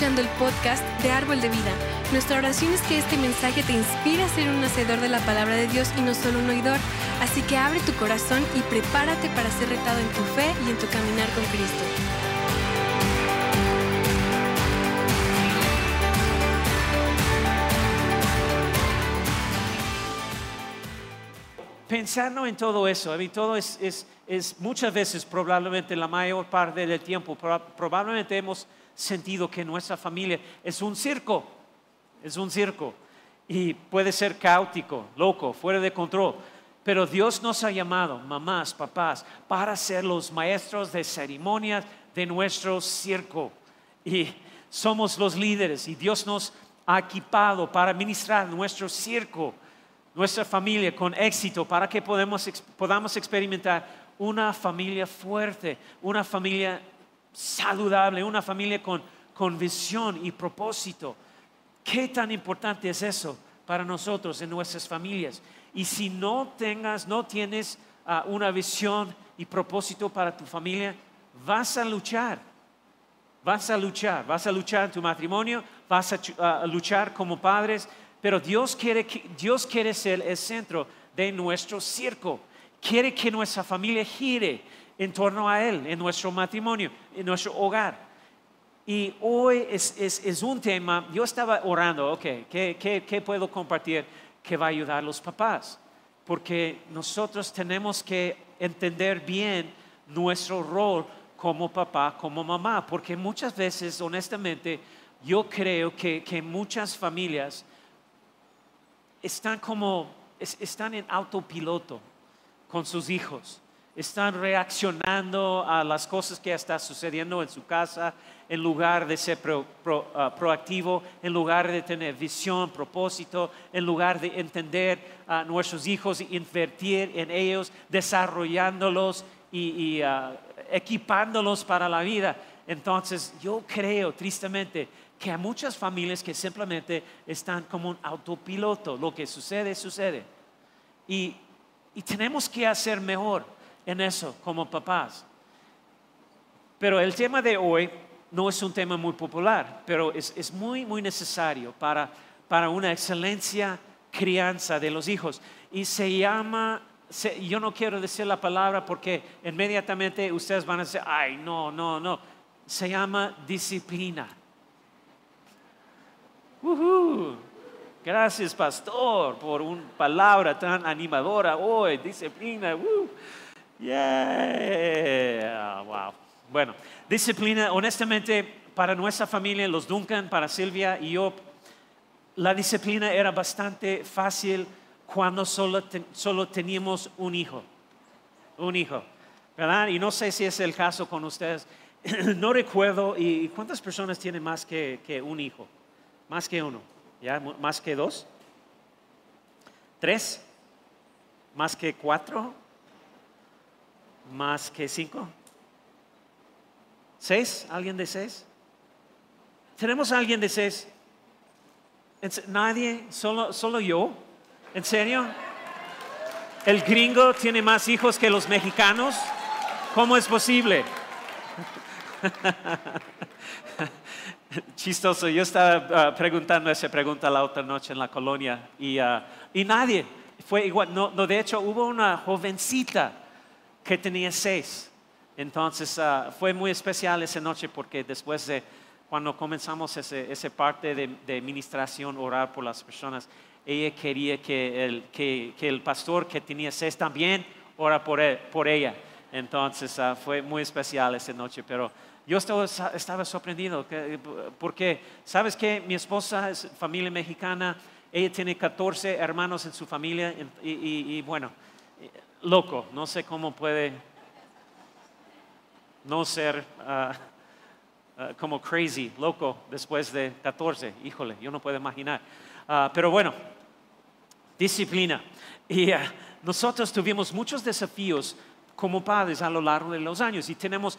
el podcast de Árbol de Vida. Nuestra oración es que este mensaje te inspire a ser un hacedor de la palabra de Dios y no solo un oidor. Así que abre tu corazón y prepárate para ser retado en tu fe y en tu caminar con Cristo. Pensando en todo eso, todo es, es, es muchas veces, probablemente la mayor parte del tiempo, proba- probablemente hemos sentido que nuestra familia es un circo, es un circo y puede ser caótico, loco, fuera de control. Pero Dios nos ha llamado, mamás, papás, para ser los maestros de ceremonias de nuestro circo. Y somos los líderes y Dios nos ha equipado para ministrar nuestro circo, nuestra familia con éxito, para que podamos, podamos experimentar una familia fuerte, una familia saludable, una familia con, con visión y propósito. ¿Qué tan importante es eso para nosotros en nuestras familias? Y si no tengas, no tienes ah, una visión y propósito para tu familia, vas a luchar. Vas a luchar, vas a luchar en tu matrimonio, vas a, chu- a luchar como padres, pero Dios quiere, Dios quiere ser el centro de nuestro circo. Quiere que nuestra familia gire en torno a Él, en nuestro matrimonio, en nuestro hogar. Y hoy es, es- es un tema, yo estaba orando, ok, ¿qué, qué, qué puedo compartir que va a ayudar a los papás? Porque nosotros tenemos que entender bien nuestro rol como papá, como mamá, porque muchas veces, honestamente, yo creo que, que muchas familias están como, es- están en autopiloto con sus hijos. Están reaccionando a las cosas que están sucediendo en su casa en lugar de ser pro- ah, proactivo, en lugar de tener visión, propósito, en lugar de entender a nuestros hijos y invertir en ellos, desarrollándolos y, y, ah, equipándolos para la vida. Entonces yo creo tristemente que hay muchas familias que simplemente están como un autopiloto. Lo que sucede, sucede. Y, y tenemos que hacer mejor en eso como papás. Pero el tema de hoy no es un tema muy popular, pero es, muy, muy necesario para, para una excelencia crianza de los hijos. Y se llama, yo no quiero decir la palabra porque inmediatamente ustedes van a decir, ay, no, no, no. Se llama disciplina. Ujú. Gracias, pastor, por una palabra tan animadora hoy. Disciplina. uh. Yeah. Wow. Bueno, disciplina, honestamente, para nuestra familia, los Duncan, para Silvia y yo, la disciplina era bastante fácil cuando solo, solo teníamos un hijo. Un hijo. ¿Verdad? Y no sé si es el caso con ustedes. No recuerdo, ¿y cuántas personas tienen más que, que un hijo? Más que uno. ¿Ya? ¿Más que dos? ¿Tres? ¿Más que cuatro? ¿Más que cinco? ¿Seis? ¿Alguien de seis? ¿Tenemos alguien de seis? ¿En se- ¿Nadie? ¿Solo, ¿Solo yo? ¿En serio? ¿El gringo tiene más hijos que los mexicanos? ¿Cómo es posible? Chistoso, yo estaba ah, preguntando esa pregunta la otra noche en la colonia y, ah, y nadie, fue igual, no, no, de hecho hubo una jovencita que tenía seis, entonces ah, fue muy especial esa noche porque después de cuando comenzamos ese parte de, de ministración, orar por las personas, ella quería que el, que, que el pastor que tenía seis también ora por, él- por ella. Entonces ah, fue muy especial esa noche, pero yo estaba, sorprendido que- porque, ¿sabes qué? Mi esposa es familia mexicana, ella tiene 14 hermanos en su familia y, bueno, loco, no sé cómo puede no ser ah, ah, como crazy, loco, después de 14, híjole, yo no puedo imaginar. Ah, pero bueno, disciplina. Y nosotros tuvimos muchos desafíos como padres a lo largo de los años y tenemos,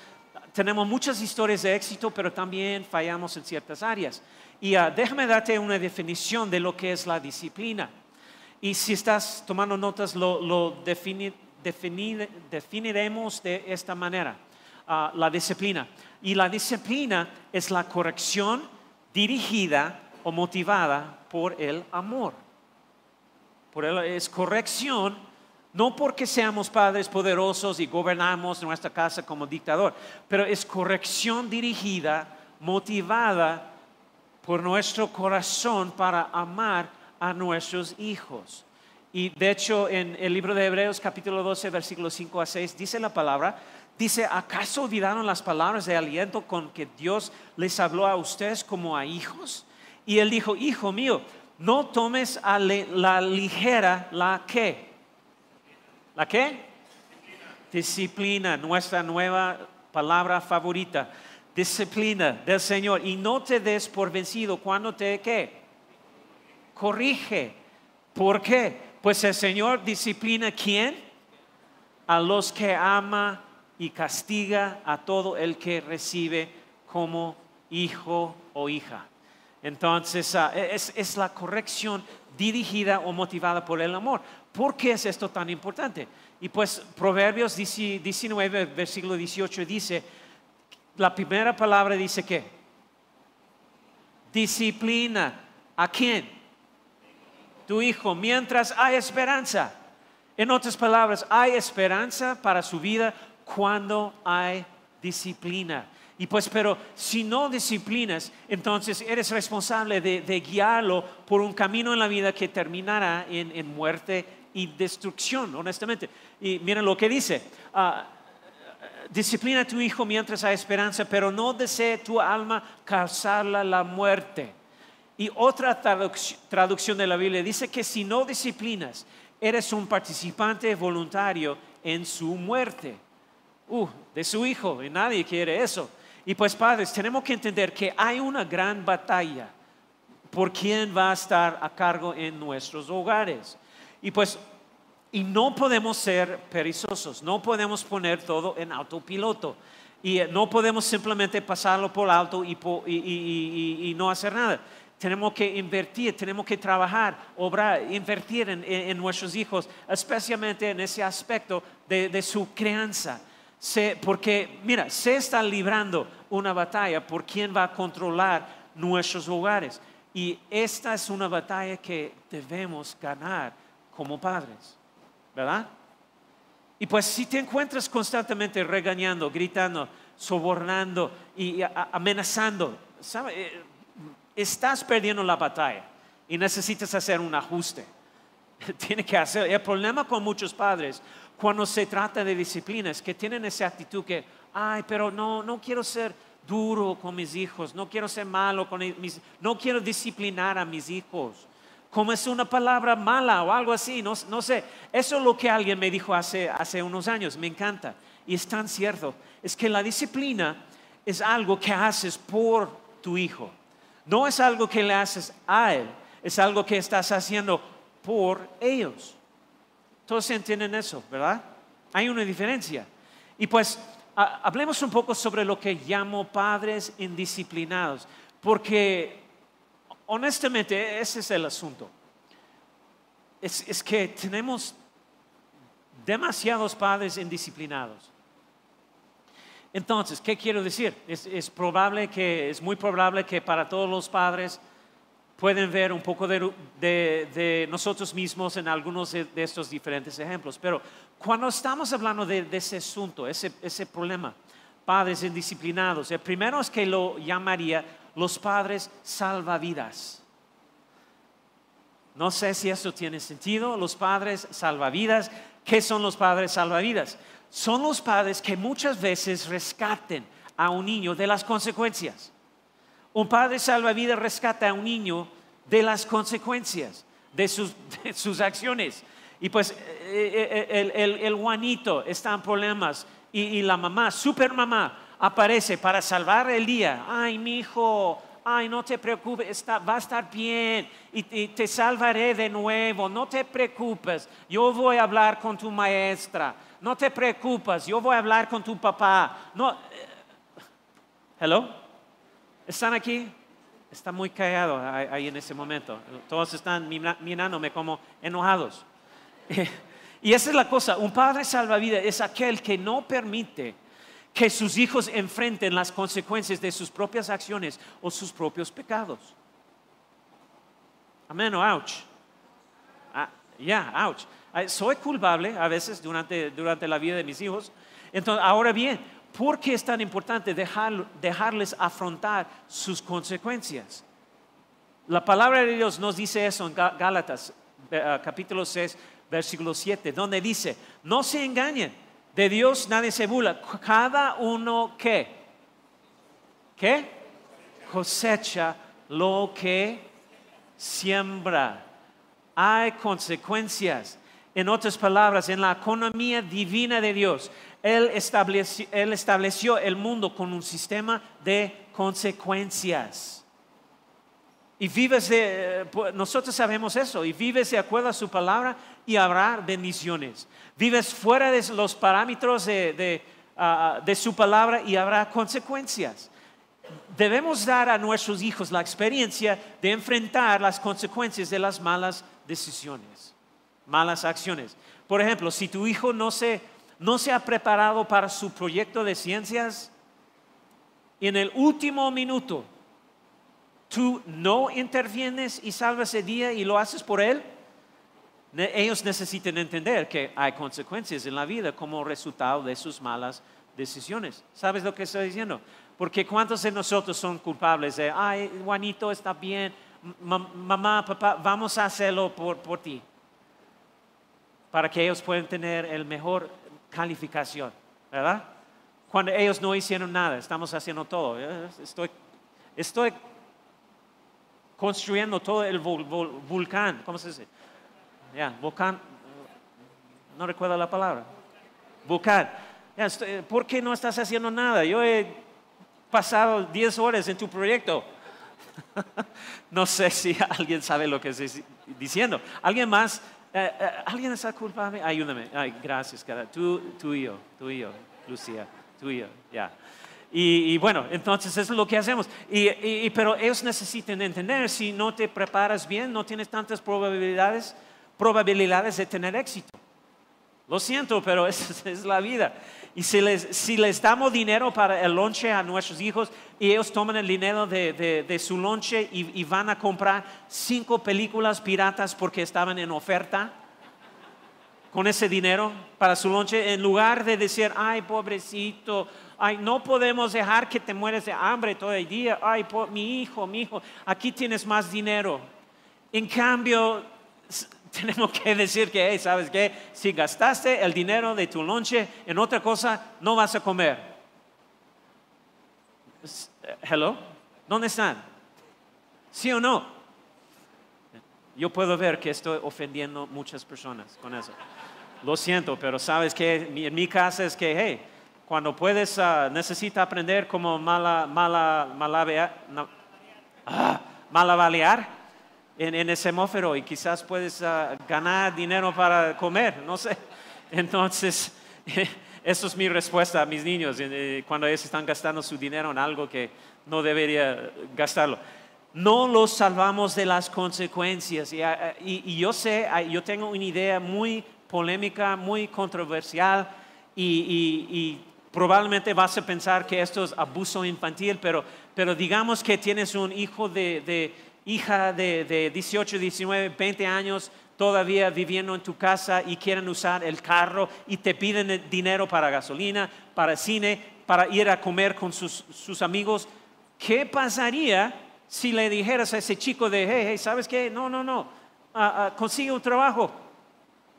tenemos muchas historias de éxito, pero también fallamos en ciertas áreas. Y déjame darte una definición de lo que es la disciplina. Y si estás tomando notas, lo, lo defini- defini- definiremos de esta manera, ah, la disciplina. Y la disciplina es la corrección, dirigida o motivada por el amor. Por él es corrección, no porque seamos padres poderosos y gobernamos nuestra casa como dictador, pero es corrección dirigida, motivada por nuestro corazón para amar a nuestros hijos. Y de hecho en el libro de Hebreos capítulo 12 versículos 5 a 6 dice la palabra, dice, ¿acaso olvidaron las palabras de aliento con que Dios les habló a ustedes como a hijos? Y él dijo, hijo mío, no tomes a la ligera la qué. ¿La qué? Disciplina, nuestra nueva palabra favorita. Disciplina del Señor. Y no te des por vencido cuando te qué. Corrige. ¿Por qué? Pues el Señor disciplina quién? A los que ama y castiga a todo el que recibe como hijo o hija. Entonces, ah, e-, es, la corrección dirigida o motivada por el amor. ¿Por qué es esto tan importante? Y pues Proverbios 19, versículo 18 dice, la primera palabra dice que disciplina. ¿A quién? Tu hijo, mientras hay esperanza. En otras palabras, hay esperanza para su vida cuando hay disciplina. Y pues, pero si no disciplinas, entonces eres responsable de, guiarlo por un camino en la vida que terminará en, muerte y destrucción, honestamente. Y miren lo que dice. Ah, disciplina a tu hijo mientras hay esperanza, pero no desee tu alma causarla la muerte. Y otra traducción de la Biblia dice que si no disciplinas, eres un participante voluntario en su muerte. Uh, de su hijo, y nadie quiere eso. Y pues padres, tenemos que entender que hay una gran batalla por quién va a estar a cargo en nuestros hogares. Y pues, y no podemos ser perezosos, no podemos poner todo en autopiloto. Y eh, no podemos simplemente pasarlo por alto y, no hacer nada. Tenemos que invertir, tenemos que trabajar, obrar, invertir en, nuestros hijos, especialmente en ese aspecto de su crianza porque, mira, se está librando una batalla por quién va a controlar nuestros hogares. Y esta es una batalla que debemos ganar como padres, ¿verdad? Y pues si te encuentras constantemente regañando, gritando, sobornando y amenazando, eh, estás perdiendo la batalla y necesitas hacer un ajuste. Tiene que hacer. El problema con muchos padres cuando se trata de disciplinas, que tienen esa actitud que, ay, pero no, no quiero ser duro con mis hijos, no quiero ser malo con mis, no quiero disciplinar a mis hijos. Como es una palabra mala o algo así, no, no sé. Eso es lo que alguien me dijo hace, hace unos años, me encanta. Y es tan cierto. Es que la disciplina es algo que haces por tu hijo. No es algo que le haces a él, es algo que estás haciendo por ellos. Todos entienden eso, ¿verdad? Hay una diferencia. Y pues hablemos un poco sobre lo que llamo padres indisciplinados, porque honestamente ese es el asunto. Es, que tenemos demasiados padres indisciplinados. Entonces, ¿qué quiero decir? es, probable que, es muy probable que para todos los padres pueden ver un poco de, nosotros mismos en algunos de, estos diferentes ejemplos. Pero cuando estamos hablando de, ese asunto, ese, ese problema, padres indisciplinados, el primero es que lo llamaría los padres salvavidas. No sé si eso tiene sentido, los padres salvavidas. ¿Qué son los padres salvavidas? Son los padres que muchas veces rescaten a un niño de las consecuencias. Un padre salvavidas rescata a un niño de las consecuencias de sus, acciones. Y pues eh, eh, el, el, Juanito está en problemas y, la mamá, super mamá, aparece para salvar el día. Ay, mi hijo, ay, no te preocupes, va a estar bien y, te salvaré de nuevo, no te preocupes, yo voy a hablar con tu maestra, no te preocupes, yo voy a hablar con tu papá. No, eh, hello. ¿Están aquí? Está muy callado ahí en ese momento. Todos están mirándome como enojados. Y esa es la cosa, un padre salvavidas es aquel que no permite que sus hijos enfrenten las consecuencias de sus propias acciones o sus propios pecados. Amén ouch. Ah, ya, ouch. Ah, soy culpable a veces durante, durante la vida de mis hijos. Entonces, ahora bien, ¿por qué es tan importante dejarles afrontar sus consecuencias? La palabra de Dios nos dice eso en Gálatas, eh, capítulo 6, versículo 7, donde dice, no se engañen, de Dios nadie se burla, cada uno que, ¿qué? Cosecha lo que siembra. Hay consecuencias. En otras palabras, en la economía divina de Dios, Él estableció, el mundo con un sistema de consecuencias. Y vives de, pues, nosotros sabemos eso, y vives de acuerdo a su palabra y habrá bendiciones. Vives fuera de los parámetros ah, ah, de su palabra y habrá consecuencias. Debemos dar a nuestros hijos la experiencia de enfrentar las consecuencias de las malas decisiones, malas acciones. Por ejemplo, si tu hijo no se, no se ha preparado para su proyecto de ciencias, en el último minuto tú no intervienes y salvas el día y lo haces por él, ellos necesitan entender que hay consecuencias en la vida como resultado de sus malas decisiones. ¿Sabes lo que estoy diciendo? Porque ¿cuántos de nosotros son culpables de, ay, Juanito está bien, mamá, papá, vamos a hacerlo por, por ti? Para que ellos puedan tener el mejor calificación, ¿verdad? Cuando ellos no hicieron nada, estamos haciendo todo. Estoy, estoy construyendo todo el volcán, ¿cómo se dice? Ya, volcán, no recuerdo la palabra. Volcán. ¿Por qué no estás haciendo nada? Yo he pasado 10 horas en tu proyecto. no sé si alguien sabe lo que estoy diciendo. ¿Alguien más? Eh, eh, ¿Alguien está culpable? Ayúdame. Ay, gracias, cara. Tú, tú y yo, tú y yo, Lucía, tú y yo, ya. Y, bueno, entonces es lo que hacemos. Y, pero ellos necesitan entender, si no te preparas bien, no tienes tantas probabilidades, probabilidades de tener éxito. Lo siento, pero esa es la vida. Y si les, si les damos dinero para el lonche a nuestros hijos y ellos toman el dinero de, de, su lonche y, van a comprar cinco películas piratas porque estaban en oferta con ese dinero para su lonche, en lugar de decir, ay, pobrecito, ay, no podemos dejar que te mueres de hambre todo el día, ay, mi hijo, mi hijo, aquí tienes más dinero. En cambio, tenemos que decir que, ¿sabes qué? Si gastaste el dinero de tu lonche en otra cosa, no vas a comer. Hello, ¿dónde están? ¿Sí o no? Yo puedo ver que estoy ofendiendo muchas personas con eso. Lo siento, pero sabes que en mi casa es que, hey, cuando puedes, uh, necesita aprender como mala, mala, ah, malavalear en, en, el semóforo y quizás puedes ah, ganar dinero para comer, no sé. Entonces, eso es mi respuesta a mis niños eh, cuando ellos están gastando su dinero en algo que no debería gastarlo. No los salvamos de las consecuencias. Y, y yo sé, yo tengo una idea muy polémica, muy controversial y, y probablemente vas a pensar que esto es abuso infantil, pero, pero digamos que tienes un hijo de, hija de, de, 18, 19, 20 años todavía viviendo en tu casa y quieren usar el carro y te piden dinero para gasolina, para cine, para ir a comer con sus, amigos. ¿Qué pasaría si le dijeras a ese chico de, hey, hey ¿sabes qué? No, no, no, ah, consigue un trabajo,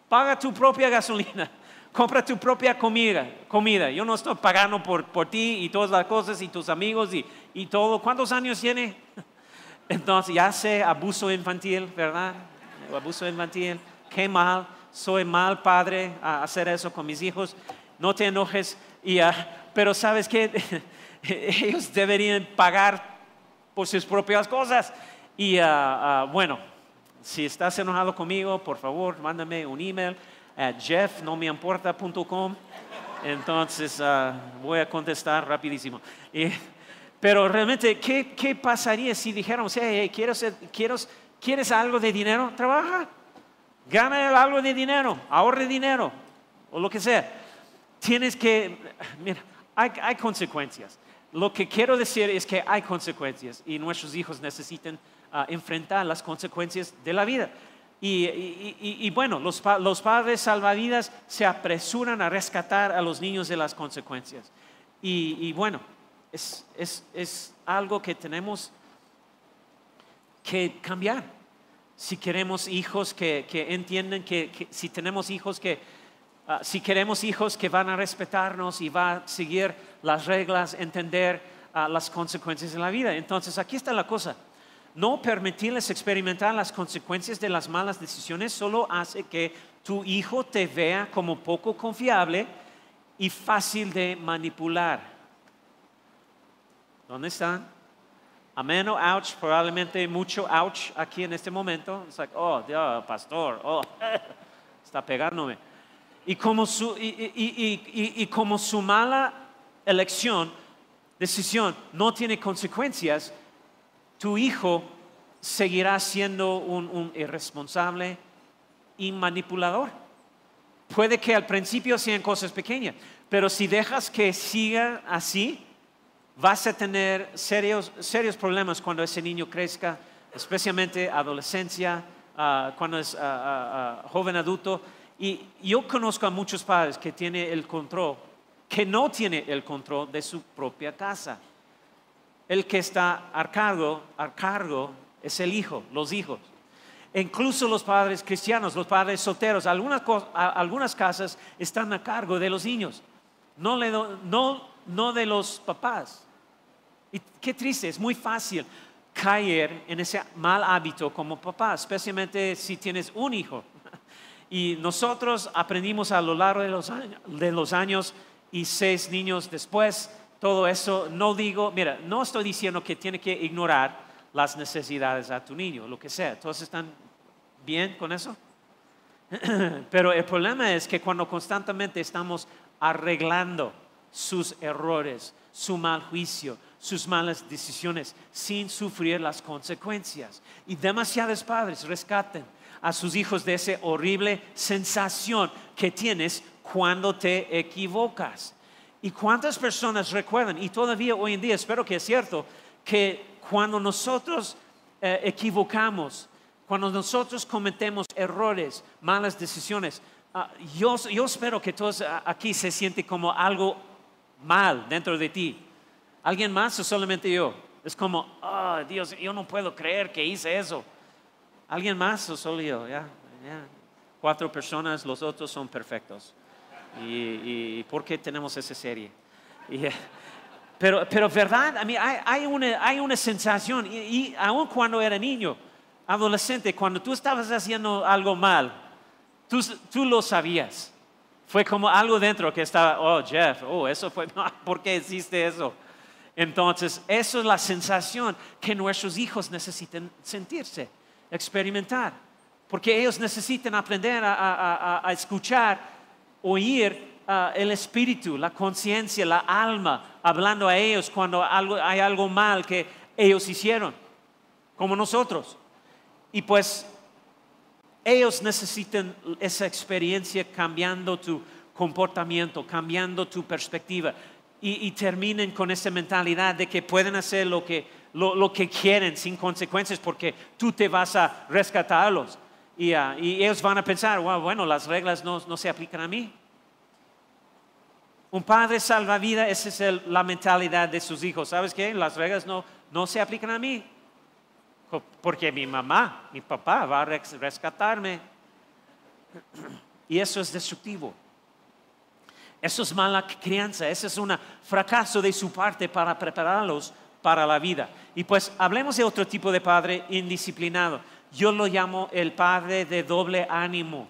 paga tu propia gasolina compra tu propia comida, comida. Yo no estoy pagando por, por ti y todas las cosas y tus amigos y, y todo. ¿Cuántos años tiene? Entonces ya sé abuso infantil, ¿verdad? Abuso infantil. Qué mal. Soy mal padre a hacer eso con mis hijos. No te enojes. Y, pero sabes que ellos deberían pagar por sus propias cosas. Y ah, ah, bueno, si estás enojado conmigo, por favor, mándame un email at jeffnomiemporta.com. Entonces uh, voy a contestar rapidísimo. Pero realmente, ¿qué, ¿qué, pasaría si dijéramos, hey, ¿quieres, ¿quieres, ¿quieres algo de dinero? Trabaja, gana algo de dinero, ahorre dinero, o lo que sea. Tienes que, mira, Hay, hay consecuencias. Lo que quiero decir es que hay consecuencias y nuestros hijos necesitan ah, enfrentar las consecuencias de la vida. Y, y- bueno, los, los padres salvavidas se apresuran a rescatar a los niños de las consecuencias. Y bueno, es, es- es algo que tenemos que cambiar. Si queremos hijos que, que entienden que, si tenemos hijos que, ah, si queremos hijos que van a respetarnos y van a seguir las reglas, entender ah, las consecuencias de la vida. Entonces, aquí está la cosa. No permitirles experimentar las consecuencias de las malas decisiones solo hace que tu hijo te vea como poco confiable y fácil de manipular. ¿Dónde están? Amén o ouch, probablemente mucho ouch aquí en este momento. Es like, oh, Dios, pastor, oh, está pegándome. Y como su, y- y- y- y como su mala elección, decisión, no tiene consecuencias, tu hijo seguirá siendo un, un irresponsable y manipulador. Puede que al principio sean cosas pequeñas, pero si dejas que siga así, vas a tener serios, serios problemas cuando ese niño crezca, especialmente adolescencia, ah, cuando es ah, ah, joven adulto. Y yo conozco a muchos padres que tienen el control, que no tiene el control de su propia casa. El que está a cargo, a cargo es el hijo, los hijos. Incluso los padres cristianos, los padres solteros, algunas, algunas casas están a cargo de los niños, no, le no, no de los papás. Y qué triste, es muy fácil caer en ese mal hábito como papá, especialmente si tienes un hijo. Y nosotros aprendimos a lo largo de los años, y seis niños después, todo eso, no digo, mira, no estoy diciendo que tiene que ignorar las necesidades a tu niño, lo que sea. ¿Todos están bien con eso? Pero el problema es que cuando constantemente estamos arreglando sus errores, su mal juicio, sus malas decisiones, sin sufrir las consecuencias. Y demasiados padres rescaten a sus hijos de esa horrible sensación que tienes cuando te equivocas. ¿Y cuántas personas recuerdan? Y todavía hoy en día, espero que es cierto, que cuando nosotros eh, equivocamos, cuando nosotros cometemos errores, malas decisiones, ah, yo, yo espero que todos ah, aquí se sienten como algo mal dentro de ti. ¿Alguien más o solamente yo? Es como, oh Dios, yo no puedo creer que hice eso. ¿Alguien más o solo yo? Ya, ya. Cuatro personas, los otros son perfectos. ¿Y, y por qué tenemos esa serie? Y, pero, pero verdad, a mí hay, hay una, hay una sensación, y, y aun cuando era niño, adolescente, cuando tú estabas haciendo algo mal, tú, tú lo sabías. Fue como algo dentro que estaba, oh Jeff, oh, eso fue, ¿por qué hiciste eso? Entonces, eso es la sensación que nuestros hijos necesitan sentirse, experimentar, porque ellos necesitan aprender a, escuchar, oír ah, el espíritu, la conciencia, la alma, hablando a ellos cuando hay algo mal que ellos hicieron, como nosotros. Y pues ellos necesitan esa experiencia cambiando tu comportamiento, cambiando tu perspectiva y, terminen con esa mentalidad de que pueden hacer lo que, lo, que quieren sin consecuencias porque tú te vas a rescatarlos. Y, ah, ellos van a pensar, "Wow, bueno, las reglas no, no se aplican a mí. Un padre salvavidas, esa es la mentalidad de sus hijos. ¿Sabes qué? Las reglas no, no se aplican a mí. Porque mi mamá, mi papá va a res- rescatarme. Y eso es destructivo. Eso es mala crianza, ese es un fracaso de su parte para prepararlos para la vida. Y pues hablemos de otro tipo de padre indisciplinado. Yo lo llamo el padre de doble ánimo.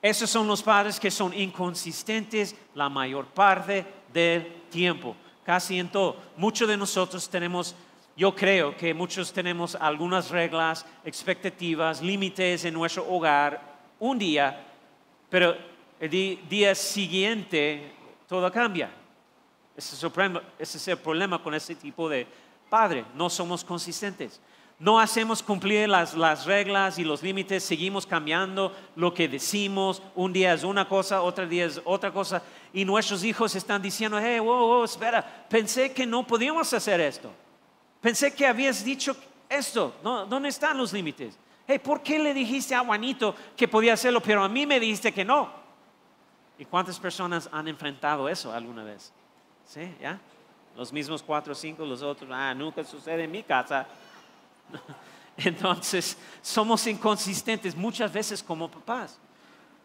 Esos son los padres que son inconsistentes la mayor parte del tiempo, casi en todo. Muchos de nosotros tenemos, yo creo que muchos tenemos algunas reglas, expectativas, límites en nuestro hogar un día, pero el día siguiente todo cambia. Ese es, el problema, ese es el problema con ese tipo de padre. No somos consistentes. No hacemos cumplir las, las reglas y los límites, seguimos cambiando lo que decimos. Un día es una cosa, otro día es otra cosa. Y nuestros hijos están diciendo, hey, wow, wow, espera, pensé que no podíamos hacer esto. Pensé que habías dicho esto. ¿Dónde están los límites? Hey, ¿por qué le dijiste a Juanito que podía hacerlo, pero a mí me dijiste que no? ¿Y cuántas personas han enfrentado eso alguna vez? ¿Sí? ¿Ya? Los mismos cuatro o cinco, los otros, ah, nunca sucede en mi casa. Entonces, somos inconsistentes muchas veces como papás.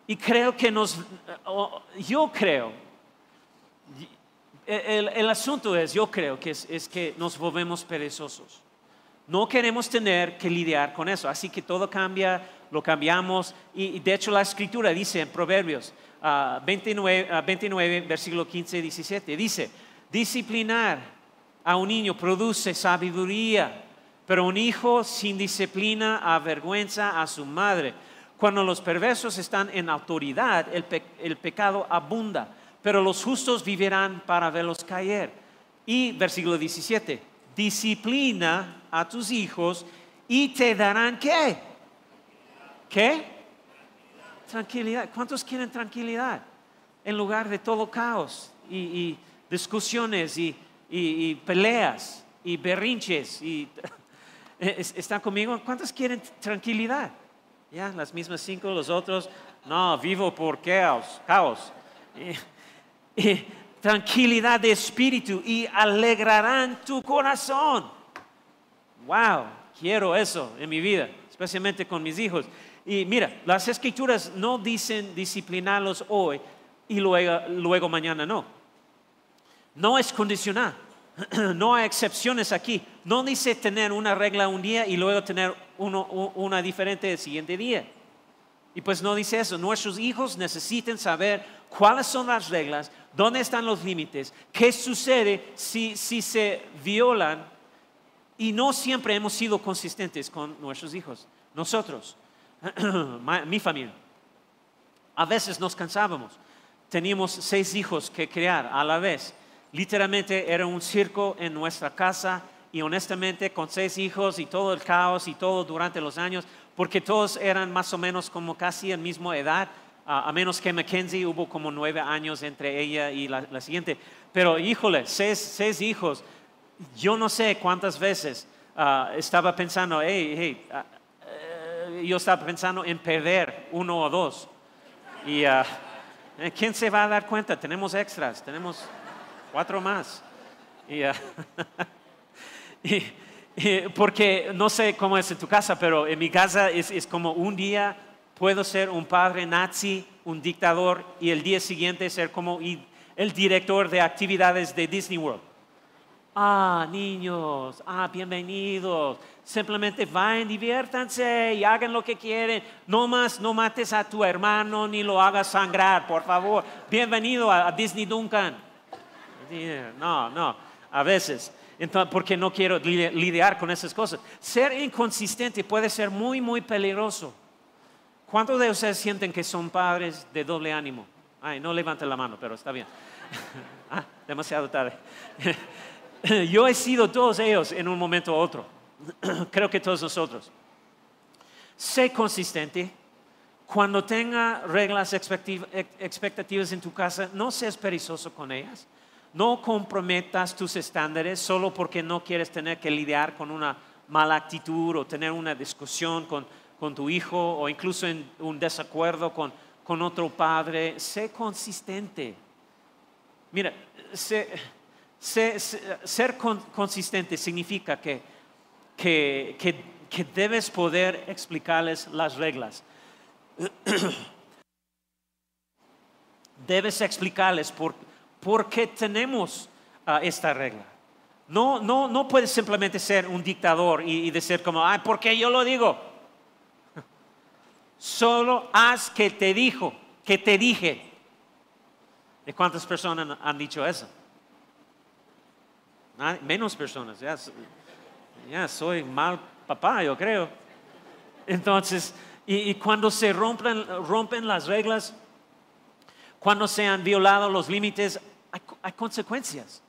Y creo que nos, yo creo, el, asunto es, yo creo que es, que nos volvemos perezosos. No queremos tener que lidiar con eso, así que todo cambia, lo cambiamos. Y, de hecho la escritura dice en Proverbios 29, 29, versículo 15 y 17, dice, disciplinar a un niño produce sabiduría pero un hijo sin disciplina avergüenza a su madre. Cuando los perversos están en autoridad, el, pecado abunda, pero los justos vivirán para verlos caer. Y versículo 17, disciplina a tus hijos y te darán qué? ¿Qué? Tranquilidad. ¿Cuántos quieren tranquilidad? En lugar de todo caos y, discusiones y, peleas y berrinches y Eh, ¿Están conmigo? ¿Cuántos quieren tranquilidad? Ya, las mismas cinco, los otros, no, vivo por caos, caos. Tranquilidad de espíritu y alegrarán tu corazón. Wow, quiero eso en mi vida, especialmente con mis hijos. Y mira, las escrituras no dicen disciplinarlos hoy y luego, luego mañana no. No es condicional. no hay excepciones aquí. No dice tener una regla un día y luego tener una diferente el siguiente día. Y pues no dice eso. Nuestros hijos necesitan saber cuáles son las reglas, dónde están los límites, qué sucede si, si se violan. Y no siempre hemos sido consistentes con nuestros hijos. Nosotros, mi familia. A veces nos cansábamos. Teníamos seis hijos que criar a la vez Literalmente era un circo en nuestra casa y honestamente con seis hijos y todo el caos y todo durante los años, porque todos eran más o menos como casi en misma edad, a menos que Mackenzie hubo como nueve años entre ella y la, siguiente. Pero híjole, seis, hijos, yo no sé cuántas veces ah, estaba pensando, hey, hey, ah, eh, yo estaba pensando en perder uno o dos. Y uh, ¿quién se va a dar cuenta? Tenemos extras, tenemos cuatro más. Ah, y, porque no sé cómo es en tu casa, pero en mi casa es, es como un día puedo ser un padre nazi, un dictador, y el día siguiente ser como el director de actividades de Disney World. Ah, niños, ah, bienvenidos. Simplemente vayan, diviértanse y hagan lo que quieren. No más, no mates a tu hermano ni lo hagas sangrar, por favor. Bienvenido a Disney Duncan. No, no, a veces. Entonces, porque no quiero lidiar con esas cosas. Ser inconsistente puede ser muy, muy peligroso. ¿Cuántos de ustedes sienten que son padres de doble ánimo? Ay, no levanten la mano, pero está bien. ah, demasiado tarde. Yo he sido todos ellos en un momento u otro. Creo que todos nosotros. Sé consistente. Cuando tenga reglas expectativas en tu casa, no seas perezoso con ellas. No comprometas tus estándares solo porque no quieres tener que lidiar con una mala actitud o tener una discusión con, tu hijo o incluso en un desacuerdo con, otro padre. Sé consistente. Mira, ser consistente significa que, que debes poder explicarles las reglas. debes explicarles por, ¿Por qué tenemos ah, esta regla. No, no, no puedes simplemente ser un dictador y, decir como, ay, ¿por qué yo lo digo? Solo haz que te dijo, que te dije. ¿De cuántas personas han dicho eso? Menos personas, ya, soy mal papá, yo creo. Entonces, y, cuando se rompen, rompen las reglas, cuando se han violado los límites, hay, consecuencias.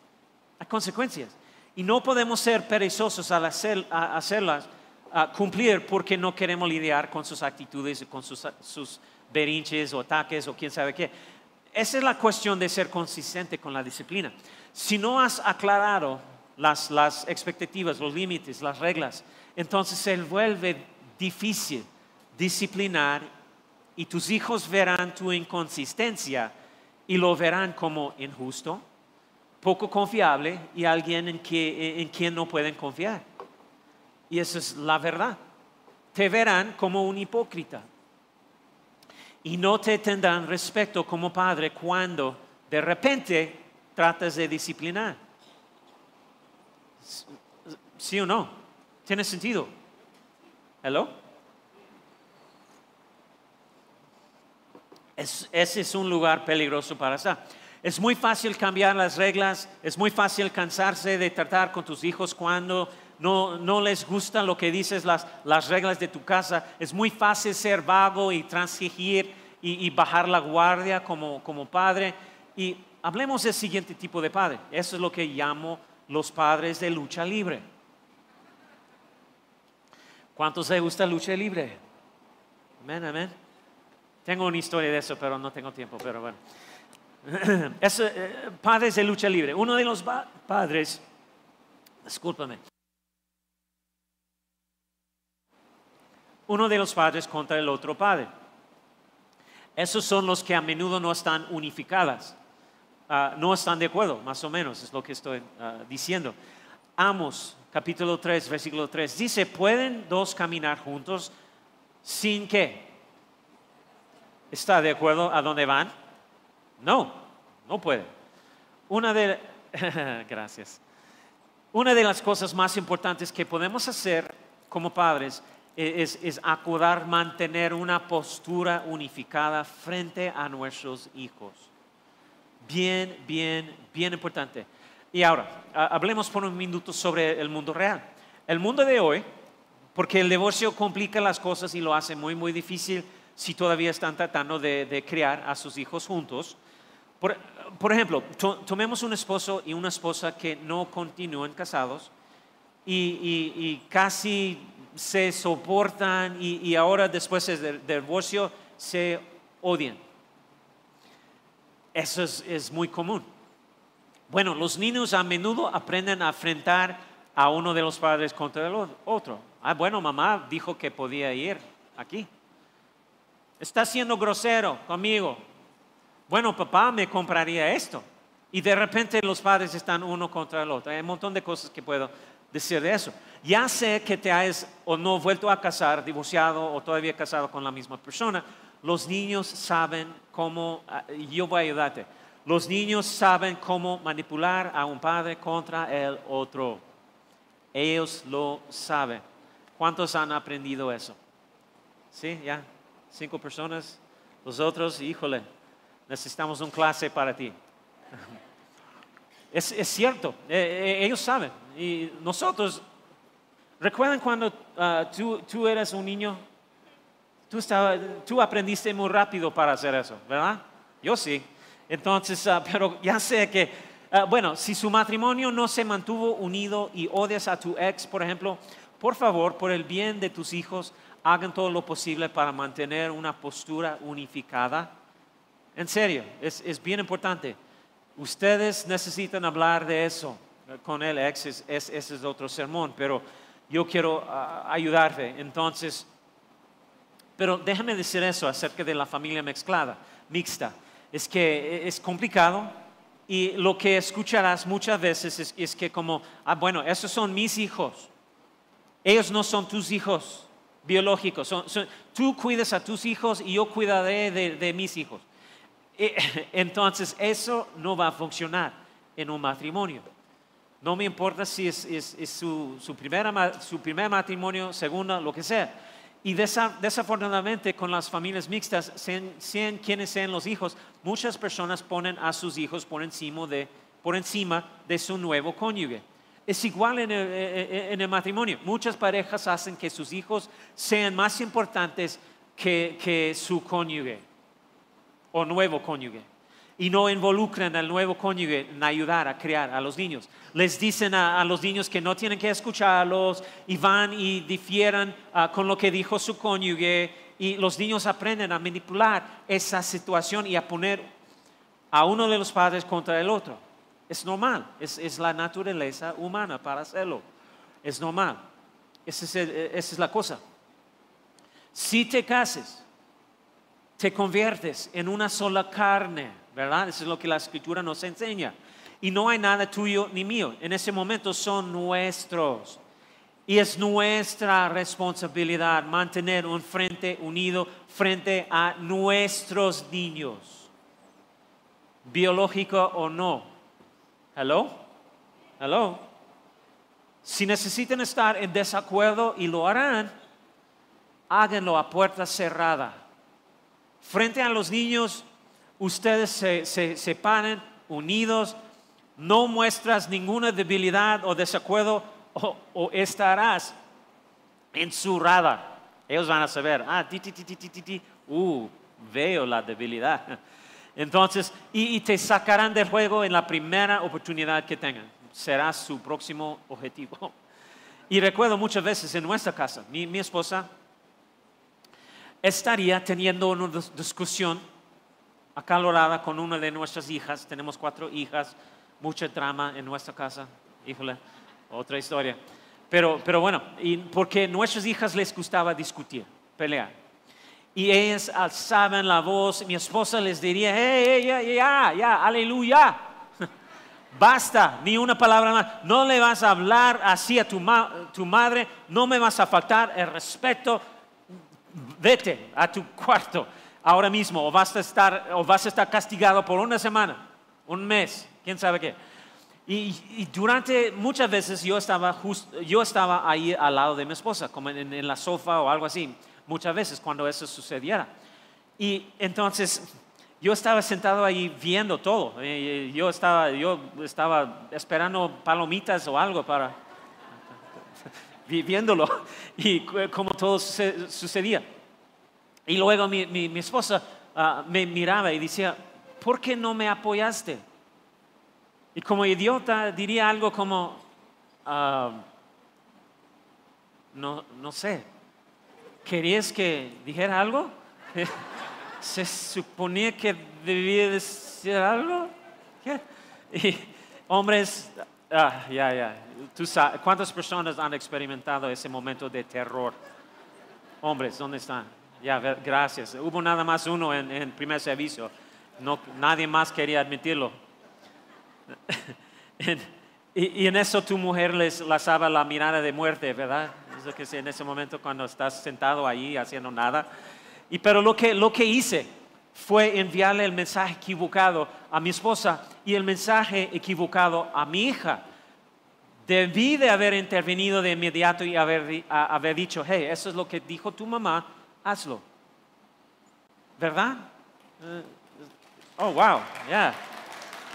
Hay consecuencias. Y no podemos ser perezosos al hacerlas, ah, cumplir porque no queremos lidiar con sus actitudes, con sus, sus berinches o ataques o quién sabe qué. Esa es la cuestión de ser consistente con la disciplina. Si no has aclarado las, las expectativas, los límites, las reglas, entonces se vuelve difícil disciplinar y tus hijos verán tu inconsistencia y lo verán como injusto, poco confiable y alguien en, en quien no pueden confiar. Y esa es la verdad. Te verán como un hipócrita. Y no te tendrán respeto como padre cuando de repente tratas de disciplinar. ¿Sí o no? ¿Tiene sentido? ¿Hello? ese es un lugar peligroso para estar. Es muy fácil cambiar las reglas, es muy fácil cansarse de tratar con tus hijos cuando no, les gusta lo que dices, las, reglas de tu casa. Es muy fácil ser vago y transigir y, bajar la guardia como, padre. Y hablemos del siguiente tipo de padre. Eso es lo que llamo los padres de lucha libre. ¿Cuántos les gusta lucha libre? Amén, amén. Tengo una historia de eso, pero no tengo tiempo, pero bueno. Eh, padres de lucha libre. Uno de los padres, discúlpame, uno de los padres contra el otro padre. Esos son los que a menudo no están unificadas, ah, no están de acuerdo, más o menos, es lo que estoy ah, diciendo. Amos, capítulo 3, versículo 3, dice, ¿pueden dos caminar juntos sin qué? ¿Está de acuerdo a dónde van? No, no puede. Una de, gracias. Una de las cosas más importantes que podemos hacer como padres es, es acordar mantener una postura unificada frente a nuestros hijos. Bien, bien, bien importante. Y ahora, hablemos por un minuto sobre el mundo real. El mundo de hoy, porque el divorcio complica las cosas y lo hace muy, muy difícil si todavía están tratando de, criar a sus hijos juntos. Por, ejemplo, tomemos un esposo y una esposa que no continúan casados y, casi se soportan y, ahora después del divorcio se odian. Eso es muy común. Bueno, los niños a menudo aprenden a enfrentar a uno de los padres contra el otro. Ah, bueno, mamá dijo que podía ir aquí. Está siendo grosero conmigo. Bueno, papá me compraría esto. Y de repente los padres están uno contra el otro. Hay un montón de cosas que puedo decir de eso. Ya sé que te has o no vuelto a casar, divorciado o todavía casado con la misma persona. Los niños saben cómo, ah, yo voy a ayudarte los niños saben cómo manipular a un padre contra el otro. Ellos lo saben. ¿Cuántos han aprendido eso? ¿Sí? ¿Ya? ¿Cinco personas? Los otros, híjole, necesitamos un clase para ti. Es, cierto, eh, eh, ellos saben. Y nosotros, ¿recuerdan cuando ah, tú, tú, eras un niño? Tú, tú aprendiste muy rápido para hacer eso, ¿verdad? Yo sí. Entonces, ah, pero ya sé que, ah, bueno, si su matrimonio no se mantuvo unido y odias a tu ex, por ejemplo, por favor, por el bien de tus hijos, hagan todo lo posible para mantener una postura unificada. En serio, es, bien importante. Ustedes necesitan hablar de eso con el ex, ese es otro sermón, pero yo quiero ah, ayudarte. Entonces, pero déjame decir eso acerca de la familia mezclada, mixta es que es complicado y lo que escucharás muchas veces es, que como, ah, bueno, esos son mis hijos. Ellos no son tus hijos biológicos. tú cuidas a tus hijos y yo cuidaré de, mis hijos. E, entonces, eso no va a funcionar en un matrimonio. No me importa si es, su, su, su primer matrimonio, segundo, lo que sea y desafortunadamente con las familias mixtas, sean, quienes sean los hijos, muchas personas ponen a sus hijos por encima de, por encima de su nuevo cónyuge. Es igual en el, eh, eh, el, matrimonio. Muchas parejas hacen que sus hijos sean más importantes que su cónyuge o nuevo cónyuge. Y no involucran al nuevo cónyuge en ayudar a criar a los niños. Les dicen a, los niños que no tienen que escucharlos y van y difieran ah, con lo que dijo su cónyuge y los niños aprenden a manipular esa situación y a poner a uno de los padres contra el otro. Es normal, es, la naturaleza humana para hacerlo. Es normal. Esa es, el- esa es la cosa. Si te cases, te conviertes en una sola carne, ¿verdad? Eso es lo que la escritura nos enseña. Y no hay nada tuyo ni mío. En ese momento son nuestros. Y es nuestra responsabilidad mantener un frente unido frente a nuestros niños, biológico o no. ¿Hello? ¿Hello? Si necesitan estar en desacuerdo y lo harán, háganlo a puerta cerrada. Frente a los niños, ustedes se, se separan unidos, no muestras ninguna debilidad o desacuerdo o, estarás en su radar. Ellos van a saber, ah, ti, ti, ti, ti, ti, ti, uh, veo la debilidad. Entonces, y, y te sacarán del juego en la primera oportunidad que tengan. Será su próximo objetivo. Y recuerdo muchas veces en nuestra casa, mi, mi esposa estaría teniendo una dis- discusión acalorada con una de nuestras hijas. Tenemos cuatro hijas, mucha drama en nuestra casa. Híjole, otra historia. Pero, pero bueno, porque a nuestras hijas les gustaba discutir, pelear. Y ellas alzaban la voz, mi esposa les diría, hey, hey, ya, ya, ya, aleluya. Basta, ni una palabra más. No le vas a hablar así a tu, tu madre, no me vas a faltar el respeto. Vete a tu cuarto ahora mismo o vas a estar, o vas a estar castigado por una semana, un mes, quién sabe qué. Y, y durante muchas veces yo estaba, just- yo estaba ahí al lado de mi esposa, como en, en la sofá o algo así, muchas veces cuando eso sucediera. Y entonces yo estaba sentado ahí viendo todo. Eh, Yo estaba, yo estaba esperando palomitas o algo para vi- viéndolo y cu- como todo suce- sucedía. Y luego mi, esposa ah, me miraba y decía, ¿por qué no me apoyaste? Y como idiota diría algo como, ah, no, no sé, ¿querías que dijera algo? ¿Se suponía que debía decir algo? ¿Qué? Y hombres, ah, ya, ya, tú ¿cuántas personas han experimentado ese momento de terror? Hombres, ¿dónde están? Ya, gracias. Hubo nada más uno en, en primer servicio. No, nadie más quería admitirlo. Y, y en eso tu mujer les lanzaba la mirada de muerte, ¿verdad? Es lo que es en ese momento cuando estás sentado ahí haciendo nada. Y pero lo que, lo que hice fue enviarle el mensaje equivocado a mi esposa y el mensaje equivocado a mi hija. Debí de haber intervenido de inmediato y haber, a- haber dicho, hey, eso es lo que dijo tu mamá, hazlo. ¿Verdad? Oh, wow, ya.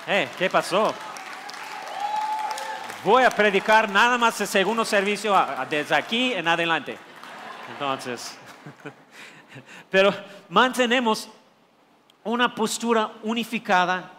Hey, ¿qué pasó? Voy a predicar nada más el segundo servicio desde aquí en adelante. Entonces, pero mantenemos una postura unificada,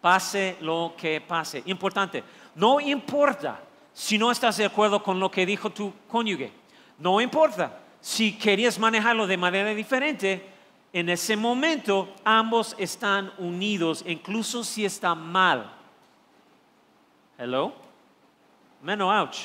pase lo que pase. Importante, no importa si no estás de acuerdo con lo que dijo tu cónyuge. No importa si querías manejarlo de manera diferente. En ese momento ambos están unidos, incluso si está mal. Hello? Menos ouch.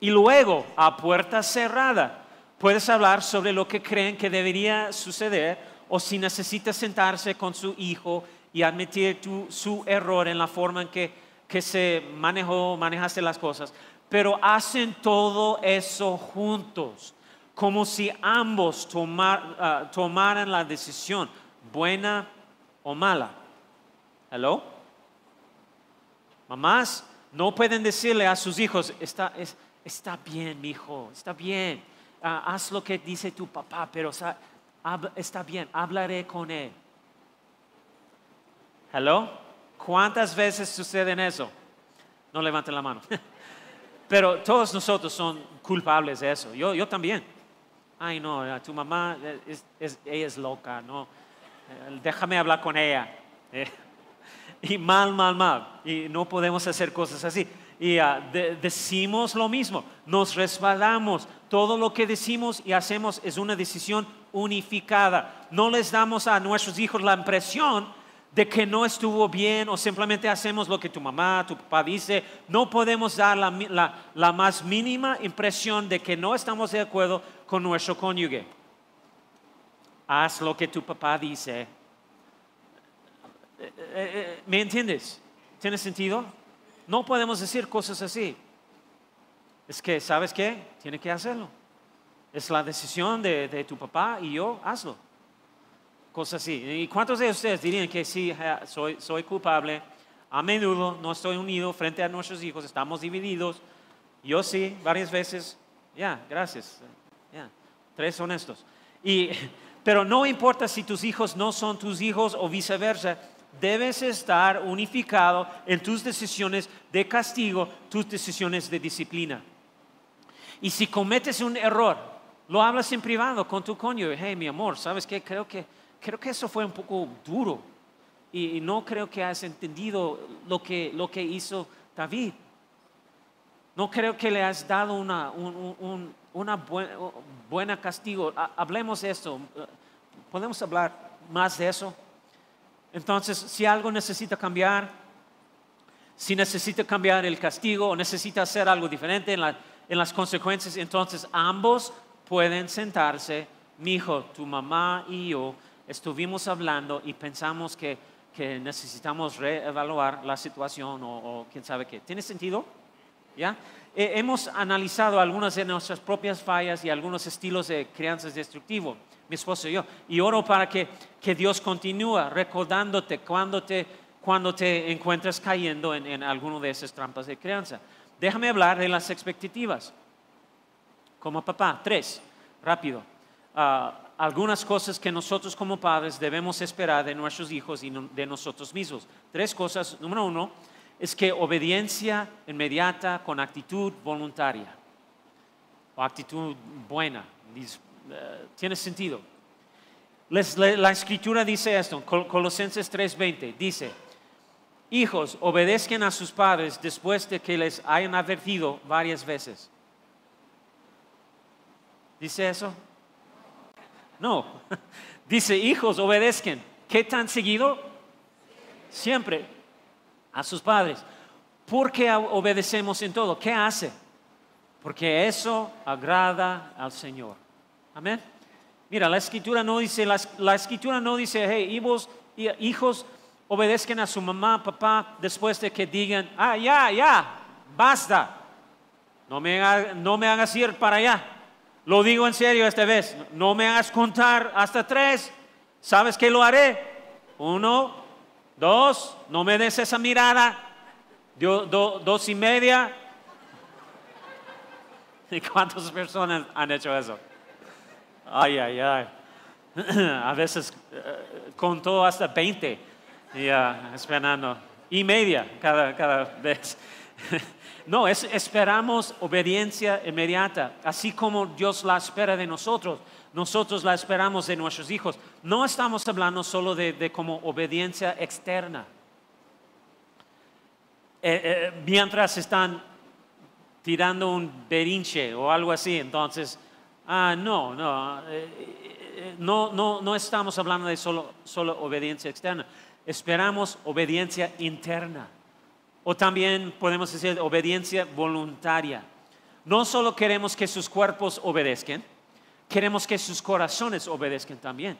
Y luego, a puerta cerrada, puedes hablar sobre lo que creen que debería suceder o si necesitas sentarse con su hijo y admitir tu- su error en la forma en que, que se manejó, manejaste las cosas. Pero hacen todo eso juntos, como si ambos ah, tomaran la decisión, buena o mala. ¿Hello? Mamás no pueden decirle a sus hijos, está, es- está bien, mi hijo, está bien, Ah, haz lo que dice tu papá, pero está bien, hablaré con él. ¿Hello? ¿Cuántas veces sucede eso? No levanten la mano. Pero todos nosotros son culpables de eso. Yo, yo también. Ay, no, tu mamá, es- es- ella es loca, no. Eh, Déjame hablar con ella. Eh, y mal, mal, mal. Y no podemos hacer cosas así. Y ah, decimos lo mismo, nos resbalamos. Todo lo que decimos y hacemos es una decisión unificada. No les damos a nuestros hijos la impresión de que no estuvo bien o simplemente hacemos lo que tu mamá, tu papá dice. No podemos dar la, más mínima impresión de que no estamos de acuerdo con nuestro cónyuge. Haz lo que tu papá dice. Eh, eh, eh, ¿Me entiendes? ¿Tiene sentido? No podemos decir cosas así. Es que, ¿sabes qué? Tiene que hacerlo. Es la decisión de, de tu papá y yo, hazlo cosas así. ¿Y cuántos de ustedes dirían que sí, soy, soy culpable? A menudo no estoy unido frente a nuestros hijos, estamos divididos. Yo sí, varias veces. Ya, gracias. Ya, tres honestos. Y, pero no importa si tus hijos no son tus hijos o viceversa, debes estar unificado en tus decisiones de castigo, tus decisiones de disciplina. Y si cometes un error, lo hablas en privado con tu cónyuge. Hey, mi amor, ¿sabes qué? Creo que creo que eso fue un poco duro y no creo que has entendido lo que, lo que hizo David. No creo que le has dado una, una buena, castigo. Hablemos de esto. ¿Podemos hablar más de eso? Entonces, si algo necesita cambiar, si necesita cambiar el castigo o necesita hacer algo diferente en, en las consecuencias, entonces ambos pueden sentarse, mi hijo, tu mamá y yo, estuvimos hablando y pensamos que, necesitamos reevaluar la situación o, quién sabe qué. ¿Tiene sentido? ¿Ya? hemos analizado algunas de nuestras propias fallas y algunos estilos de crianza destructivo, mi esposo y yo, y oro para que, Dios continúe recordándote cuando te, cuando te encuentras cayendo en, en alguna de esas trampas de crianza. Déjame hablar de las expectativas. Como papá, tres, rápido. Uh, algunas cosas que nosotros como padres debemos esperar de nuestros hijos y de nosotros mismos. Tres cosas. Número uno es que obediencia inmediata con actitud voluntaria o actitud buena. Eh, tiene sentido. la escritura dice esto, Colosenses 3:20, dice, hijos, obedezcan a sus padres después de que les hayan advertido varias veces. ¿Dice eso? No. Dice, hijos, obedezcan. ¿Qué tan seguido? Siempre a sus padres. ¿Por qué obedecemos en todo? ¿Qué hace? Porque eso agrada al Señor. Amén. Mira, la escritura no dice, la, escritura no dice, hey, hijos, hijos, obedezcan a su mamá, papá, después de que digan, ah, ya, ya, basta. No me, no me hagas ir para allá. Lo digo en serio esta vez. No me hagas contar hasta tres. ¿Sabes qué lo haré? Uno, dos, no me des esa mirada. dos y media. ¿Y cuántas personas han hecho eso? Ay, ay, ay. A veces uh, contó hasta 20. Ya, esperando. Y media cada, cada vez. No, esperamos obediencia inmediata, así como Dios la espera de nosotros. Nosotros la esperamos de nuestros hijos. No estamos hablando solo de, como obediencia externa. Eh, eh, mientras están tirando un berinche o algo así, entonces, ah, no, no, eh, no, no, no estamos hablando de solo, solo obediencia externa. Esperamos obediencia interna. O también podemos decir obediencia voluntaria. No solo queremos que sus cuerpos obedezcan, queremos que sus corazones obedezcan también,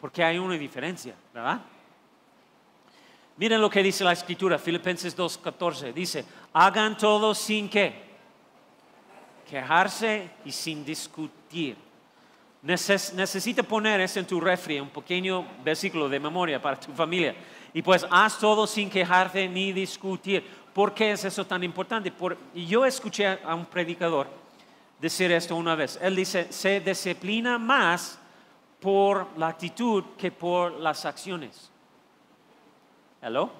porque hay una diferencia, ¿verdad? Miren lo que dice la escritura, Filipenses 2.14, dice, hagan todo sin que quejarse y sin discutir. necesita poner eso en tu refri, un pequeño versículo de memoria para tu familia. Y pues haz todo sin quejarte ni discutir. ¿Por qué es eso tan importante? yo escuché a un predicador decir esto una vez. Él dice, se disciplina más por la actitud que por las acciones. ¿Hello?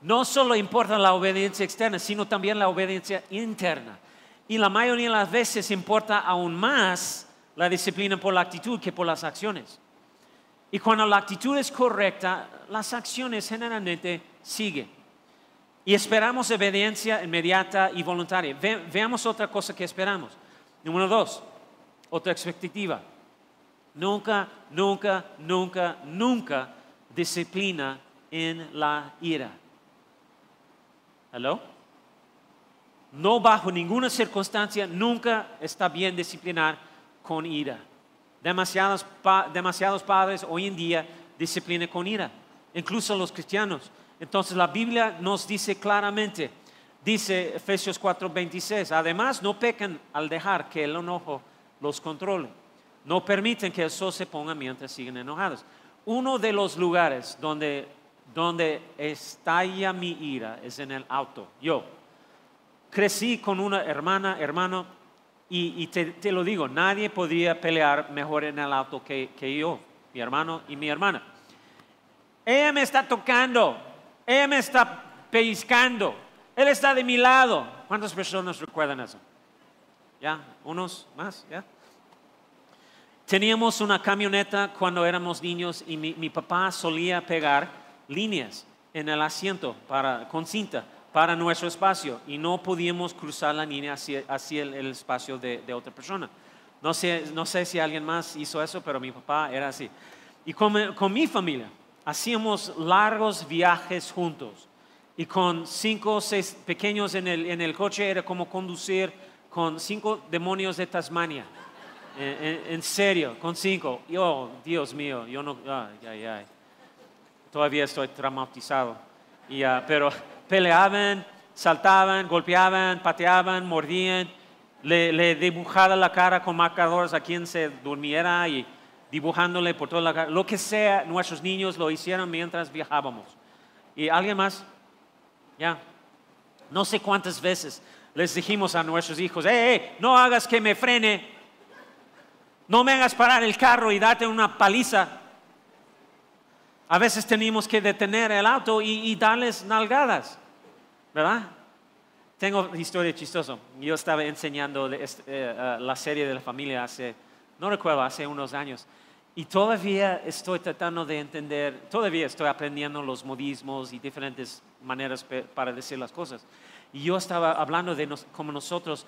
No solo importa la obediencia externa, sino también la obediencia interna. Y la mayoría de las veces importa aún más la disciplina por la actitud que por las acciones. Y cuando la actitud es correcta, las acciones generalmente siguen. Y esperamos obediencia inmediata y voluntaria. veamos otra cosa que esperamos. Número dos, otra expectativa. Nunca, nunca, nunca, nunca disciplina en la ira. ¿Aló? No bajo ninguna circunstancia, nunca está bien disciplinar con ira. Demasiados, demasiados padres hoy en día disciplinan con ira, incluso los cristianos. Entonces la Biblia nos dice claramente, dice Efesios 4:26, además no pecan al dejar que el enojo los controle. No permiten que el sol se ponga mientras siguen enojados. Uno de los lugares donde, donde estalla mi ira es en el auto. Yo crecí con una hermana, hermano, y, te, lo digo, nadie podría pelear mejor en el auto que, yo, mi hermano y mi hermana. Ella me está tocando, ella me está pellizcando, él está de mi lado. ¿Cuántas personas recuerdan eso? ¿Ya? ¿Unos más? Teníamos una camioneta cuando éramos niños y mi, papá solía pegar líneas en el asiento para, con cinta para nuestro espacio y no podíamos cruzar la línea hacia, el, espacio de, otra persona. No sé, no sé si alguien más hizo eso, pero mi papá era así. Y con, con mi familia hacíamos largos viajes juntos y con cinco o seis pequeños en el, en el coche era como conducir con cinco demonios de Tasmania. En, serio, con cinco. Yo, Dios mío, yo no, ay, ay, todavía estoy traumatizado. Y, pero peleaban, saltaban, golpeaban, pateaban, mordían, le, le dibujaban la cara con marcadores a quien se durmiera y dibujándole por toda la cara. Lo que sea, nuestros niños lo hicieron mientras viajábamos. ¿Y alguien más? Ya. No sé cuántas veces les dijimos a nuestros hijos, hey, no hagas que me frene, no me hagas parar el carro y date una paliza. A veces tenemos que detener el auto y, darles nalgadas, ¿verdad? Tengo historia chistosa. Yo estaba enseñando eh, eh, la serie de la familia hace, no recuerdo, hace unos años. Y todavía estoy tratando de entender, todavía estoy aprendiendo los modismos y diferentes maneras para decir las cosas. Y yo estaba hablando de cómo nosotros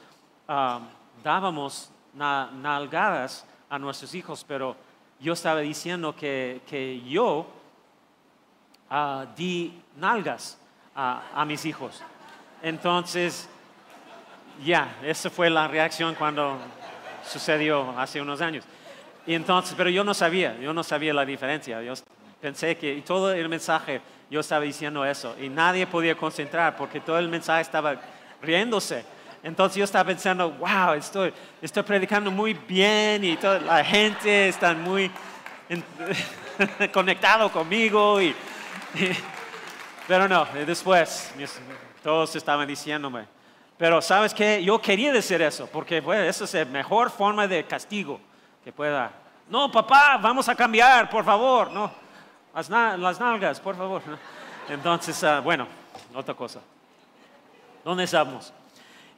ah, dábamos nalgadas a nuestros hijos, pero yo estaba diciendo que, que yo ah, di nalgas a, mis hijos. Entonces, ya, esa fue la reacción cuando sucedió hace unos años. Y entonces, pero yo no sabía, yo no sabía la diferencia. Yo pensé que todo el mensaje yo estaba diciendo eso y nadie podía concentrar porque todo el mensaje estaba riéndose. Entonces yo estaba pensando, wow, estoy, estoy predicando muy bien y toda la gente está muy conectado conmigo. Y, pero no, después todos estaban diciéndome, pero sabes qué, yo quería decir eso, porque bueno, esa es la mejor forma de castigo que pueda. No, papá, vamos a cambiar, por favor, no, las, nalgas, por favor. Entonces, ah, bueno, otra cosa. ¿Dónde estamos?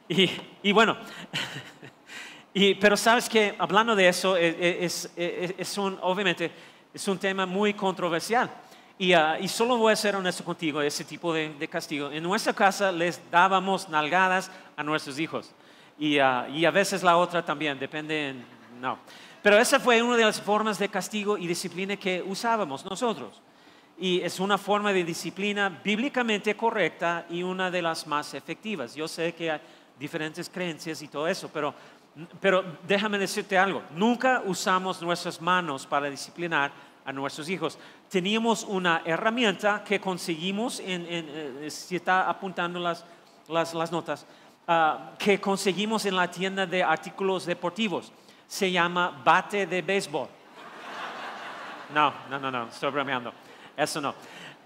Y, bueno, pero sabes que hablando de eso, e, e, es, e, es, un, obviamente es un tema muy controversial. Y, ah, y, solo voy a ser honesto contigo, ese tipo de, castigo. En nuestra casa les dábamos nalgadas a nuestros hijos. Y, ah, y, a veces la otra también, depende, no. Pero esa fue una de las formas de castigo y disciplina que usábamos nosotros. Y es una forma de disciplina bíblicamente correcta y una de las más efectivas. Yo sé que diferentes creencias y todo eso, pero, pero déjame decirte algo, nunca usamos nuestras manos para disciplinar a nuestros hijos. Teníamos una herramienta que conseguimos, en, eh, si está apuntando las, las, notas, ah, que conseguimos en la tienda de artículos deportivos. Se llama bate de béisbol. No, no, no, no, estoy bromeando. Eso no.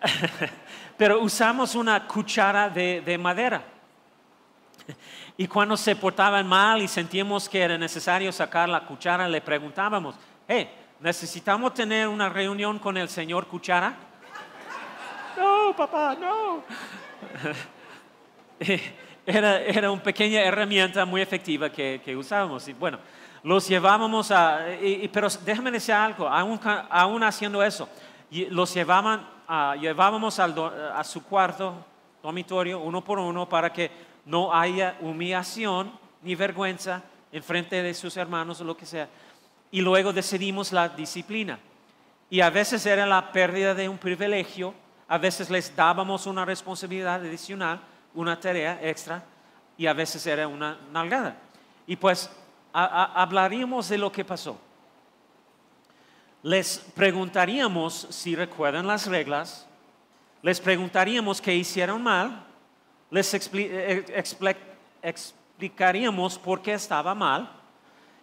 Pero usamos una cuchara de, de madera. Y cuando se portaban mal y sentíamos que era necesario sacar la cuchara, le preguntábamos, hey, ¿necesitamos tener una reunión con el señor cuchara? no, papá, no. era, era una pequeña herramienta muy efectiva que, que usábamos. Y bueno, los llevábamos a, pero déjame decir algo, aún, aún haciendo eso, los llevaban ah, llevábamos al do- a su cuarto, dormitorio, uno por uno, para que no haya humillación ni vergüenza en frente de sus hermanos o lo que sea. Y luego decidimos la disciplina. Y a veces era la pérdida de un privilegio, a veces les dábamos una responsabilidad adicional, una tarea extra, y a veces era una nalgada. Y pues hablaríamos de lo que pasó. Les preguntaríamos si recuerdan las reglas, les preguntaríamos qué hicieron mal, les eh, expli- explicaríamos por qué estaba mal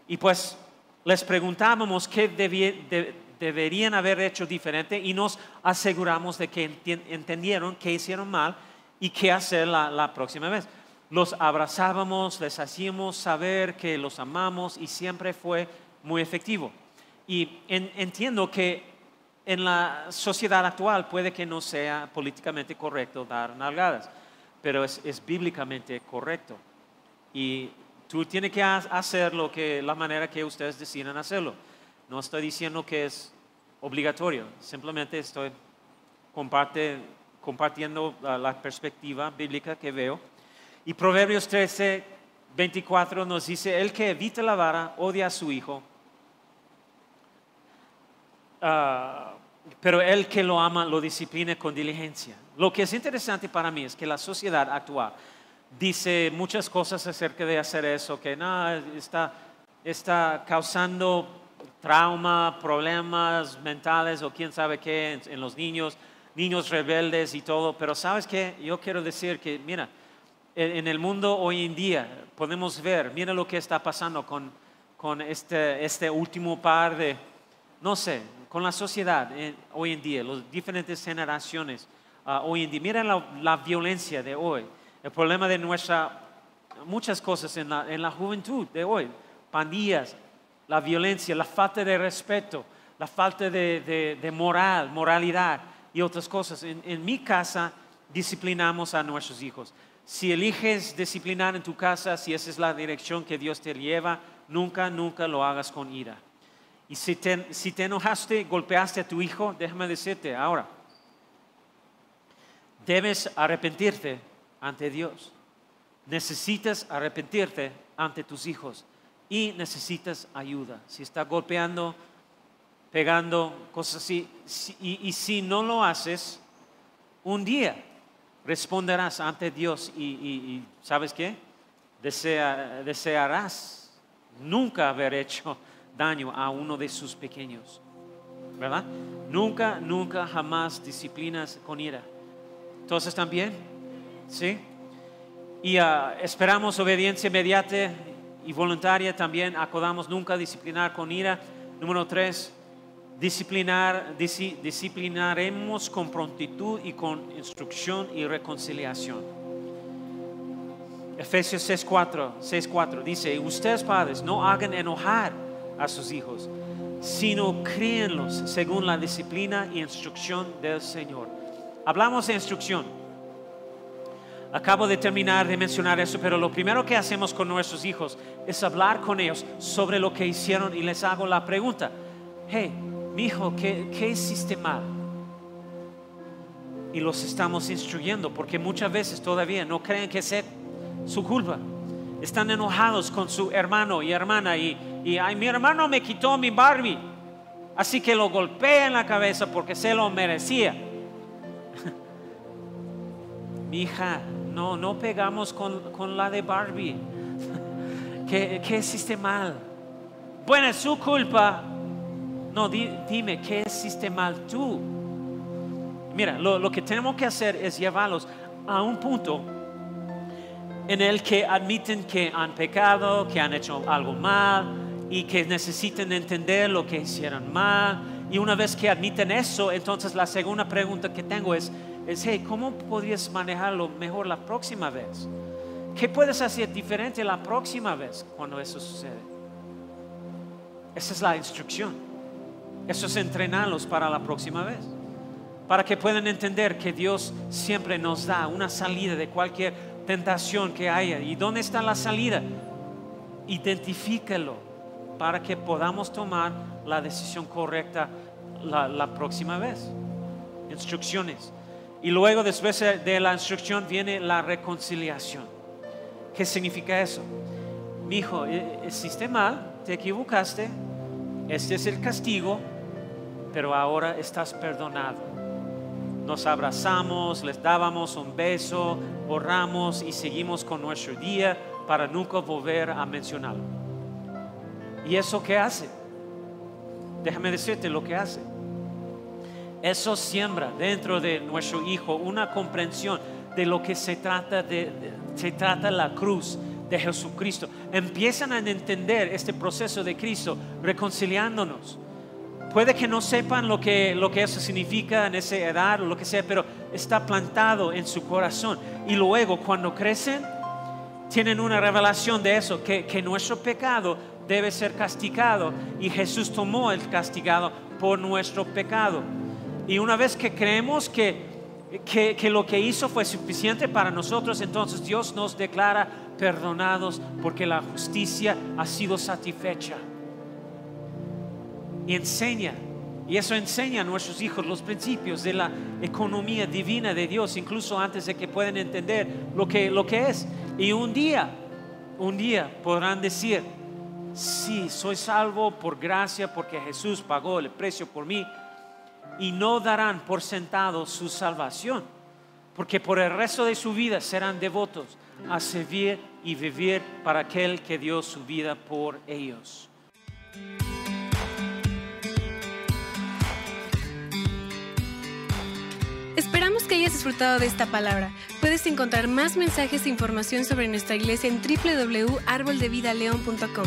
y pues les preguntábamos qué de- deberían haber hecho diferente y nos aseguramos de que entendieron qué hicieron mal y qué hacer la, la próxima vez. Los abrazábamos, les hacíamos saber que los amamos y siempre fue muy efectivo. Y en- entiendo que en la sociedad actual puede que no sea políticamente correcto dar nalgadas, pero es, es bíblicamente correcto. Y tú tienes que ha- hacer lo que, la manera que ustedes decidan hacerlo. No estoy diciendo que es obligatorio, simplemente estoy compartiendo la perspectiva bíblica que veo. Y Proverbios 13, 24 nos dice, el que evita la vara odia a su hijo, Ah, pero el que lo ama lo disciplina con diligencia. Lo que es interesante para mí es que la sociedad actual dice muchas cosas acerca de hacer eso, que no, está, está causando trauma, problemas mentales o quién sabe qué en, los niños, niños rebeldes y todo, pero sabes qué, yo quiero decir que, mira, en, en el mundo hoy en día podemos ver, mira lo que está pasando con, con este, este último par de, no sé, con la sociedad eh, hoy en día, las diferentes generaciones ah, hoy en día. Mira la, la violencia de hoy, el problema de nuestra, muchas cosas en la, en la juventud de hoy, pandillas, la violencia, la falta de respeto, la falta de, de- moral, moralidad y otras cosas. En, en mi casa disciplinamos a nuestros hijos. Si eliges disciplinar en tu casa, si esa es la dirección que Dios te lleva, nunca, nunca lo hagas con ira. Y si te, si te enojaste, golpeaste a tu hijo, déjame decirte ahora, debes arrepentirte ante Dios. Necesitas arrepentirte ante tus hijos y necesitas ayuda. Si está golpeando, pegando, cosas así, y, si no lo haces, un día responderás ante Dios y, ¿sabes qué? Desea- desearás nunca haber hecho daño a uno de sus pequeños, ¿verdad? Nunca, nunca, jamás disciplinas con ira. Entonces también, ¿sí? Y ah, esperamos obediencia inmediata y voluntaria también. Acordamos nunca disciplinar con ira. Número tres, disciplinar, disciplinaremos con prontitud y con instrucción y reconciliación. Efesios 6.4 6.4 dice, ustedes padres no hagan enojar a sus hijos, sino críenlos según la disciplina y instrucción del Señor. Hablamos de instrucción. Acabo de terminar de mencionar eso, pero lo primero que hacemos con nuestros hijos es hablar con ellos sobre lo que hicieron y les hago la pregunta, hey, mi hijo, ¿qué, qué hiciste mal? Y los estamos instruyendo porque muchas veces todavía no creen que sea su culpa. Están enojados con su hermano y hermana y, ay, mi hermano me quitó mi Barbie, así que lo golpeé en la cabeza porque se lo merecía. Mi hija, no, no pegamos con, con la de Barbie. ¿Qué, ¿Qué hiciste mal? Bueno, es su culpa. No, di- dime, ¿qué hiciste mal tú? Mira, lo, lo que tenemos que hacer es llevarlos a un punto en el que admiten que han pecado, que han hecho algo mal y que necesitan entender lo que hicieron mal. Y una vez que admiten eso, entonces la segunda pregunta que tengo es, es hey, ¿cómo podrías manejarlo mejor la próxima vez? ¿Qué puedes hacer diferente la próxima vez cuando eso sucede? Esa es la instrucción. Eso es entrenarlos para la próxima vez. Para que puedan entender que Dios siempre nos da una salida de cualquier tentación que haya. ¿Y dónde está la salida? Identifícalo para que podamos tomar la decisión correcta la, la próxima vez. instrucciones. Y luego después de la instrucción viene la reconciliación. ¿Qué significa eso? Mi hijo, eh, hiciste mal, te equivocaste, este es el castigo, pero ahora estás perdonado. Nos abrazamos, les dábamos un beso, borramos y seguimos con nuestro día para nunca volver a mencionarlo. ¿Y eso qué hace? Déjame decirte lo que hace. Eso siembra dentro de nuestro hijo una comprensión de lo que se trata de, se trata la cruz de Jesucristo. Empiezan a entender este proceso de Cristo reconciliándonos. Puede que no sepan lo que, lo que eso significa en esa edad o lo que sea, pero está plantado en su corazón. Y luego cuando crecen, tienen una revelación de eso, que, que nuestro pecado debe ser castigado y Jesús tomó el castigado por nuestro pecado. Y una vez que creemos que, que, lo que hizo fue suficiente para nosotros, entonces Dios nos declara perdonados porque la justicia ha sido satisfecha. Y enseña, y eso enseña a nuestros hijos los principios de la economía divina de Dios, incluso antes de que puedan entender lo que, lo que es. Y un día, un día podrán decir, sí, soy salvo por gracia porque Jesús pagó el precio por mí. Y no darán por sentado su salvación, porque por el resto de su vida serán devotos a servir y vivir para aquel que dio su vida por ellos. Esperamos que hayas disfrutado de esta palabra. Puedes encontrar más mensajes e información sobre nuestra iglesia en www.arboldevidaleon.com.